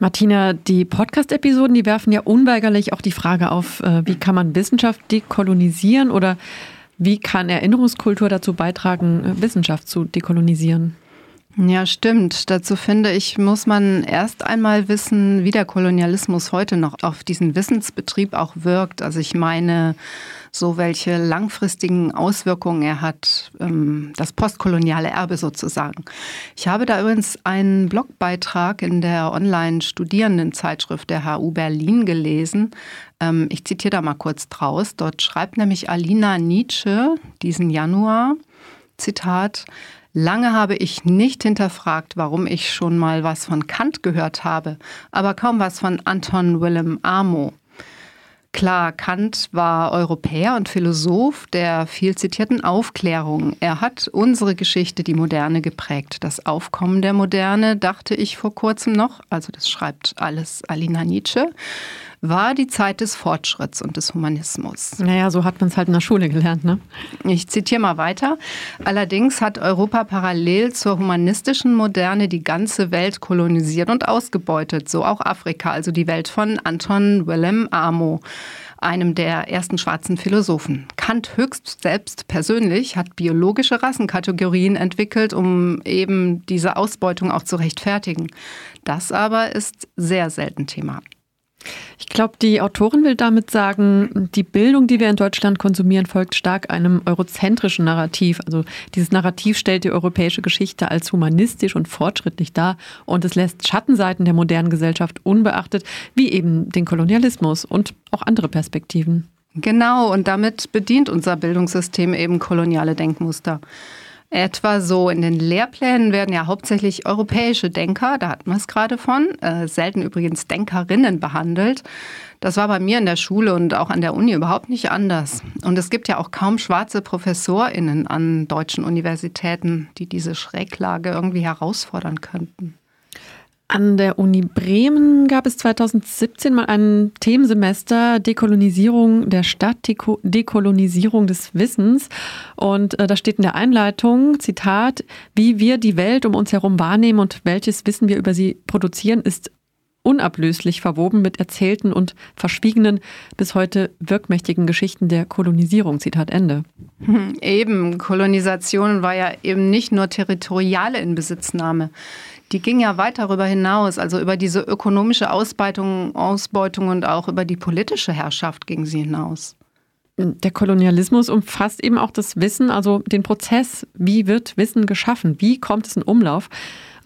Martina, die Podcast-Episoden, die werfen ja unweigerlich auch die Frage auf, äh, wie kann man Wissenschaft dekolonisieren oder wie kann Erinnerungskultur dazu beitragen, äh, Wissenschaft zu dekolonisieren? Ja, stimmt. Dazu finde ich, muss man erst einmal wissen, wie der Kolonialismus heute noch auf diesen Wissensbetrieb auch wirkt. Also ich meine, so welche langfristigen Auswirkungen er hat, ähm, das postkoloniale Erbe sozusagen. Ich habe da übrigens einen Blogbeitrag in der Online-Studierendenzeitschrift der HU Berlin gelesen. Ähm, ich zitiere da mal kurz draus. Dort schreibt nämlich Alina Nietzsche diesen Januar, Zitat, Lange habe ich nicht hinterfragt, warum ich schon mal was von Kant gehört habe, aber kaum was von Anton Willem Amo. Klar, Kant war Europäer und Philosoph der viel zitierten Aufklärung. Er hat unsere Geschichte, die Moderne, geprägt. Das Aufkommen der Moderne, dachte ich vor kurzem noch, also das schreibt alles Alina Nietzsche, war die Zeit des Fortschritts und des Humanismus. Naja, so hat man es halt in der Schule gelernt, ne? Ich zitiere mal weiter. Allerdings hat Europa parallel zur humanistischen Moderne die ganze Welt kolonisiert und ausgebeutet, so auch Afrika, also die Welt von Anton Willem Amo einem der ersten schwarzen Philosophen. Kant höchst selbst persönlich hat biologische Rassenkategorien entwickelt, um eben diese Ausbeutung auch zu rechtfertigen. Das aber ist sehr selten Thema. Ich glaube, die Autorin will damit sagen, die Bildung, die wir in Deutschland konsumieren, folgt stark einem eurozentrischen Narrativ. Also dieses Narrativ stellt die europäische Geschichte als humanistisch und fortschrittlich dar und es lässt Schattenseiten der modernen Gesellschaft unbeachtet, wie eben den Kolonialismus und auch andere Perspektiven. Genau, und damit bedient unser Bildungssystem eben koloniale Denkmuster. Etwa so in den Lehrplänen werden ja hauptsächlich europäische Denker, da hatten wir es gerade von, äh, selten übrigens Denkerinnen behandelt. Das war bei mir in der Schule und auch an der Uni überhaupt nicht anders. Und es gibt ja auch kaum schwarze Professorinnen an deutschen Universitäten, die diese Schräglage irgendwie herausfordern könnten. An der Uni Bremen gab es 2017 mal ein Themensemester Dekolonisierung der Stadt, Dekolonisierung des Wissens. Und äh, da steht in der Einleitung, Zitat, wie wir die Welt um uns herum wahrnehmen und welches Wissen wir über sie produzieren, ist unablöslich verwoben mit erzählten und verschwiegenen, bis heute wirkmächtigen Geschichten der Kolonisierung. Zitat Ende. Hm, eben, Kolonisation war ja eben nicht nur territoriale Inbesitznahme die ging ja weit darüber hinaus, also über diese ökonomische Ausbeutung, Ausbeutung und auch über die politische Herrschaft ging sie hinaus. Der Kolonialismus umfasst eben auch das Wissen, also den Prozess, wie wird Wissen geschaffen, wie kommt es in Umlauf.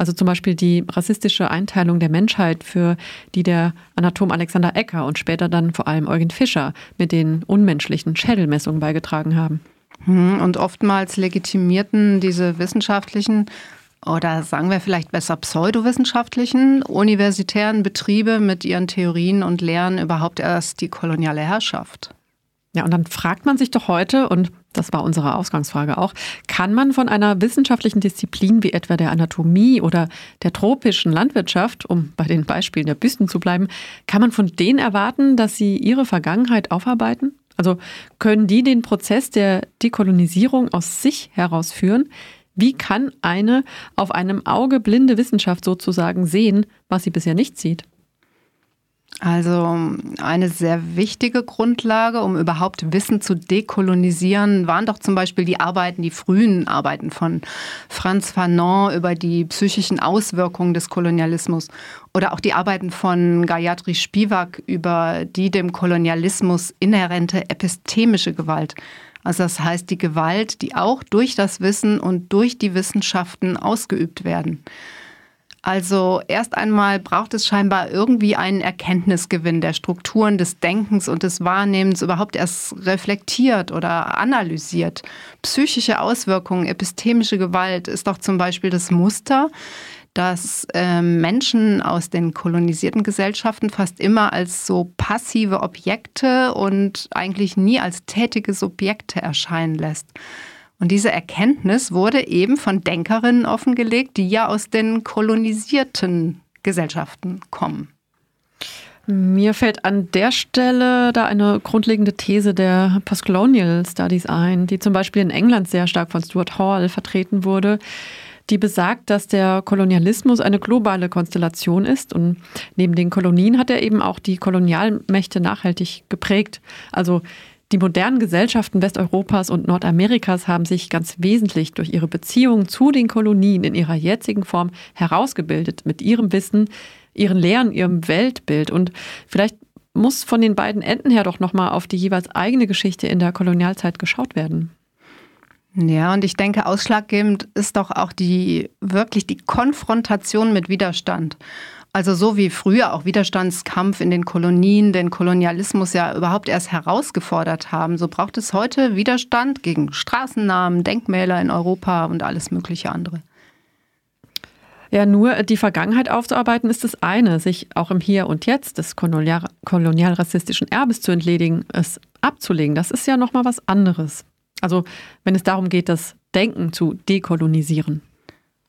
Also zum Beispiel die rassistische Einteilung der Menschheit, für die der Anatom Alexander Ecker und später dann vor allem Eugen Fischer mit den unmenschlichen Schädelmessungen beigetragen haben. Hm, und oftmals legitimierten diese wissenschaftlichen oder sagen wir vielleicht besser pseudowissenschaftlichen, universitären Betriebe mit ihren Theorien und Lehren überhaupt erst die koloniale Herrschaft. Ja, und dann fragt man sich doch heute, und das war unsere Ausgangsfrage auch, kann man von einer wissenschaftlichen Disziplin wie etwa der Anatomie oder der tropischen Landwirtschaft, um bei den Beispielen der Büsten zu bleiben, kann man von denen erwarten, dass sie ihre Vergangenheit aufarbeiten? Also können die den Prozess der Dekolonisierung aus sich herausführen? Wie kann eine auf einem Auge blinde Wissenschaft sozusagen sehen, was sie bisher nicht sieht? Also eine sehr wichtige Grundlage, um überhaupt Wissen zu dekolonisieren, waren doch zum Beispiel die Arbeiten, die frühen Arbeiten von Franz Fanon über die psychischen Auswirkungen des Kolonialismus oder auch die Arbeiten von Gayatri Spivak über die dem Kolonialismus inhärente epistemische Gewalt. Also das heißt die Gewalt, die auch durch das Wissen und durch die Wissenschaften ausgeübt werden. Also erst einmal braucht es scheinbar irgendwie einen Erkenntnisgewinn der Strukturen des Denkens und des Wahrnehmens überhaupt erst reflektiert oder analysiert. Psychische Auswirkungen, epistemische Gewalt ist doch zum Beispiel das Muster, dass äh, Menschen aus den kolonisierten Gesellschaften fast immer als so passive Objekte und eigentlich nie als tätige Subjekte erscheinen lässt. Und diese Erkenntnis wurde eben von Denkerinnen offengelegt, die ja aus den kolonisierten Gesellschaften kommen. Mir fällt an der Stelle da eine grundlegende These der Postcolonial Studies ein, die zum Beispiel in England sehr stark von Stuart Hall vertreten wurde die besagt, dass der Kolonialismus eine globale Konstellation ist und neben den Kolonien hat er eben auch die Kolonialmächte nachhaltig geprägt. Also die modernen Gesellschaften Westeuropas und Nordamerikas haben sich ganz wesentlich durch ihre Beziehungen zu den Kolonien in ihrer jetzigen Form herausgebildet, mit ihrem Wissen, ihren Lehren, ihrem Weltbild. Und vielleicht muss von den beiden Enden her doch nochmal auf die jeweils eigene Geschichte in der Kolonialzeit geschaut werden. Ja, und ich denke, ausschlaggebend ist doch auch die wirklich die Konfrontation mit Widerstand. Also so wie früher auch Widerstandskampf in den Kolonien den Kolonialismus ja überhaupt erst herausgefordert haben, so braucht es heute Widerstand gegen Straßennamen, Denkmäler in Europa und alles mögliche andere. Ja, nur die Vergangenheit aufzuarbeiten ist das eine, sich auch im Hier und Jetzt des kolonial kolonialrassistischen Erbes zu entledigen, es abzulegen, das ist ja nochmal was anderes. Also wenn es darum geht, das Denken zu dekolonisieren.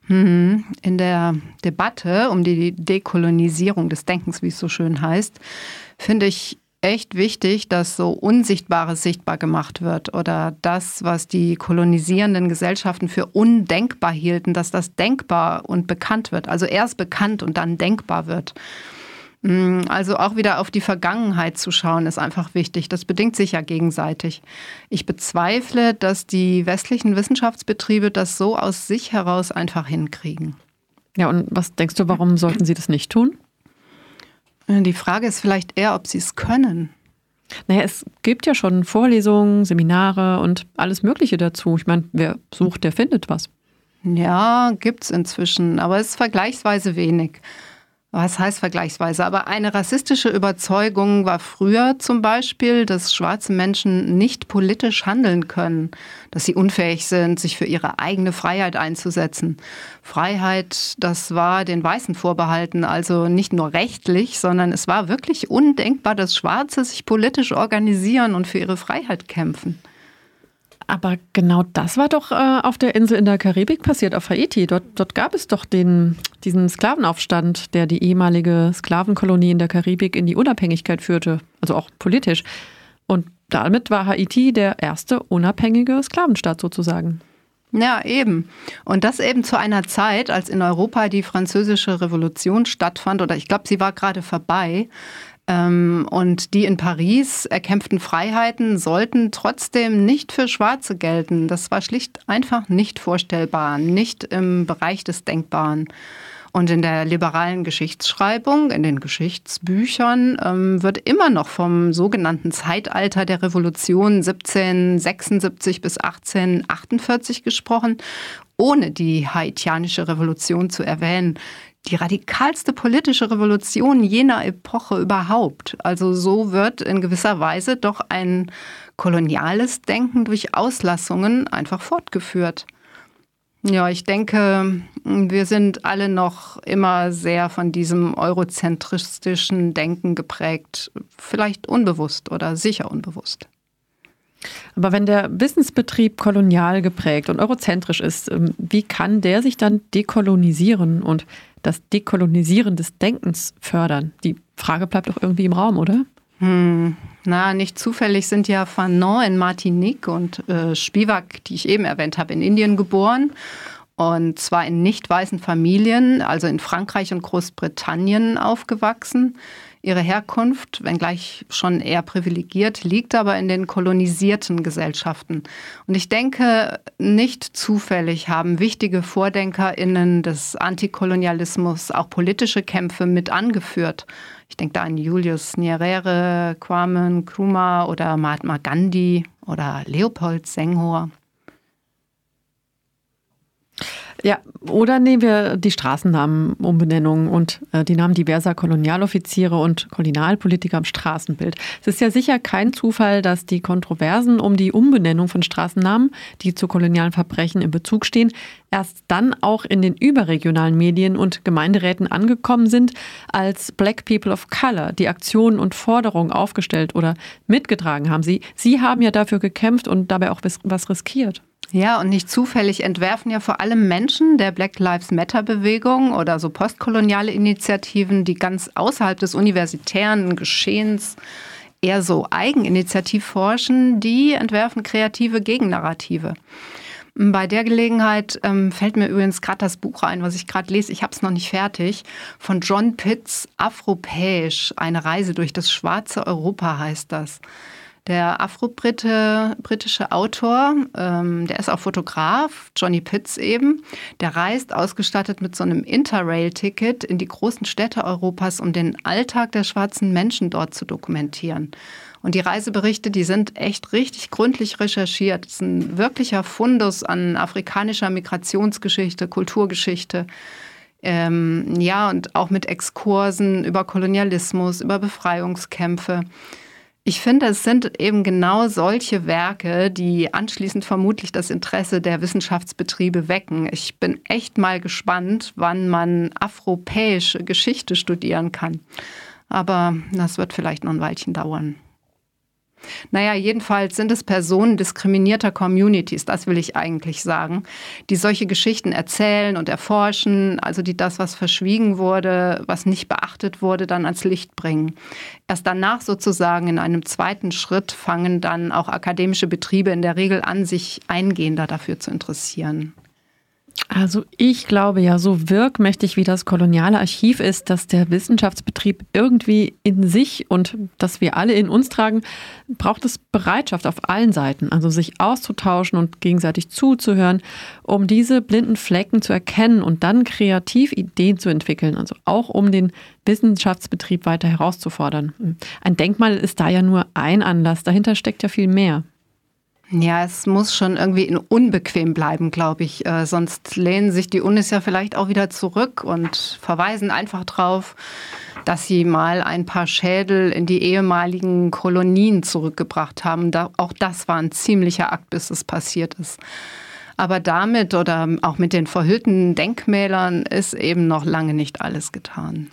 Mhm. In der Debatte um die Dekolonisierung des Denkens, wie es so schön heißt, finde ich echt wichtig, dass so Unsichtbares sichtbar gemacht wird oder das, was die kolonisierenden Gesellschaften für undenkbar hielten, dass das denkbar und bekannt wird. Also erst bekannt und dann denkbar wird. Mm, also auch wieder auf die Vergangenheit zu schauen, ist einfach wichtig. Das bedingt sich ja gegenseitig. Ich bezweifle, dass die westlichen Wissenschaftsbetriebe das so aus sich heraus einfach hinkriegen. Ja, und was denkst du, warum sollten sie das nicht tun? Die Frage ist vielleicht eher, ob sie es können. Naja, es gibt ja schon Vorlesungen, Seminare und alles Mögliche dazu. Ich meine, wer sucht, der findet was. Ja, gibt es inzwischen, aber es ist vergleichsweise wenig. Was heißt vergleichsweise? Aber eine rassistische Überzeugung war früher zum Beispiel, dass schwarze Menschen nicht politisch handeln können, dass sie unfähig sind, sich für ihre eigene Freiheit einzusetzen. Freiheit, das war den Weißen vorbehalten, also nicht nur rechtlich, sondern es war wirklich undenkbar, dass Schwarze sich politisch organisieren und für ihre Freiheit kämpfen. Aber genau das war doch äh, auf der Insel in der Karibik passiert, auf Haiti. Dort, dort gab es doch den, diesen Sklavenaufstand, der die ehemalige Sklavenkolonie in der Karibik in die Unabhängigkeit führte, also auch politisch. Und damit war Haiti der erste unabhängige Sklavenstaat sozusagen. Ja, eben. Und das eben zu einer Zeit, als in Europa die französische Revolution stattfand, oder ich glaube, sie war gerade vorbei. Ähm, und die in Paris erkämpften Freiheiten sollten trotzdem nicht für Schwarze gelten. Das war schlicht einfach nicht vorstellbar, nicht im Bereich des Denkbaren. Und in der liberalen Geschichtsschreibung, in den Geschichtsbüchern, ähm, wird immer noch vom sogenannten Zeitalter der Revolution 1776 bis 1848 gesprochen, ohne die haitianische Revolution zu erwähnen die radikalste politische Revolution jener Epoche überhaupt. Also so wird in gewisser Weise doch ein koloniales Denken durch Auslassungen einfach fortgeführt. Ja, ich denke, wir sind alle noch immer sehr von diesem eurozentristischen Denken geprägt, vielleicht unbewusst oder sicher unbewusst. Aber wenn der Wissensbetrieb kolonial geprägt und eurozentrisch ist, ähm, wie kann der sich dann dekolonisieren und das Dekolonisieren des Denkens fördern? Die Frage bleibt doch irgendwie im Raum, oder? Hm, na, nicht zufällig sind ja Fanon in Martinique und äh, Spivak, die ich eben erwähnt habe, in Indien geboren. Und zwar in nicht weißen Familien, also in Frankreich und Großbritannien aufgewachsen. Ihre Herkunft, wenngleich schon eher privilegiert, liegt aber in den kolonisierten Gesellschaften. Und ich denke, nicht zufällig haben wichtige VordenkerInnen des Antikolonialismus auch politische Kämpfe mit angeführt. Ich denke da an Julius Nyerere, Kwame Nkrumah oder Mahatma Gandhi oder Leopold Senghor. Ja, oder nehmen wir die Straßennamenumbenennung und äh, die Namen diverser Kolonialoffiziere und Kolonialpolitiker am Straßenbild. Es ist ja sicher kein Zufall, dass die Kontroversen um die Umbenennung von Straßennamen, die zu kolonialen Verbrechen in Bezug stehen, erst dann auch in den überregionalen Medien und Gemeinderäten angekommen sind, als Black People of Color die Aktionen und Forderungen aufgestellt oder mitgetragen haben. Sie, Sie haben ja dafür gekämpft und dabei auch was riskiert. Ja, und nicht zufällig entwerfen ja vor allem Menschen der Black Lives Matter-Bewegung oder so postkoloniale Initiativen, die ganz außerhalb des universitären Geschehens eher so eigeninitiativ forschen, die entwerfen kreative Gegennarrative. Bei der Gelegenheit ähm, fällt mir übrigens gerade das Buch ein, was ich gerade lese. Ich habe es noch nicht fertig. Von John Pitts, Afropäisch, eine Reise durch das schwarze Europa heißt das. Der afro-britische Autor, ähm, der ist auch Fotograf, Johnny Pitts eben, der reist ausgestattet mit so einem Interrail-Ticket in die großen Städte Europas, um den Alltag der schwarzen Menschen dort zu dokumentieren. Und die Reiseberichte, die sind echt richtig gründlich recherchiert. Es ist ein wirklicher Fundus an afrikanischer Migrationsgeschichte, Kulturgeschichte. Ähm, ja, und auch mit Exkursen über Kolonialismus, über Befreiungskämpfe. Ich finde, es sind eben genau solche Werke, die anschließend vermutlich das Interesse der Wissenschaftsbetriebe wecken. Ich bin echt mal gespannt, wann man afropäische Geschichte studieren kann. Aber das wird vielleicht noch ein Weilchen dauern. Naja, jedenfalls sind es Personen diskriminierter Communities, das will ich eigentlich sagen, die solche Geschichten erzählen und erforschen, also die das, was verschwiegen wurde, was nicht beachtet wurde, dann ans Licht bringen. Erst danach sozusagen in einem zweiten Schritt fangen dann auch akademische Betriebe in der Regel an, sich eingehender dafür zu interessieren. Also ich glaube ja, so wirkmächtig wie das koloniale Archiv ist, dass der Wissenschaftsbetrieb irgendwie in sich und dass wir alle in uns tragen, braucht es Bereitschaft auf allen Seiten, also sich auszutauschen und gegenseitig zuzuhören, um diese blinden Flecken zu erkennen und dann kreativ Ideen zu entwickeln, also auch um den Wissenschaftsbetrieb weiter herauszufordern. Ein Denkmal ist da ja nur ein Anlass, dahinter steckt ja viel mehr. Ja, es muss schon irgendwie unbequem bleiben, glaube ich. Äh, sonst lehnen sich die Unis ja vielleicht auch wieder zurück und verweisen einfach drauf, dass sie mal ein paar Schädel in die ehemaligen Kolonien zurückgebracht haben. Da, auch das war ein ziemlicher Akt, bis es passiert ist. Aber damit oder auch mit den verhüllten Denkmälern ist eben noch lange nicht alles getan.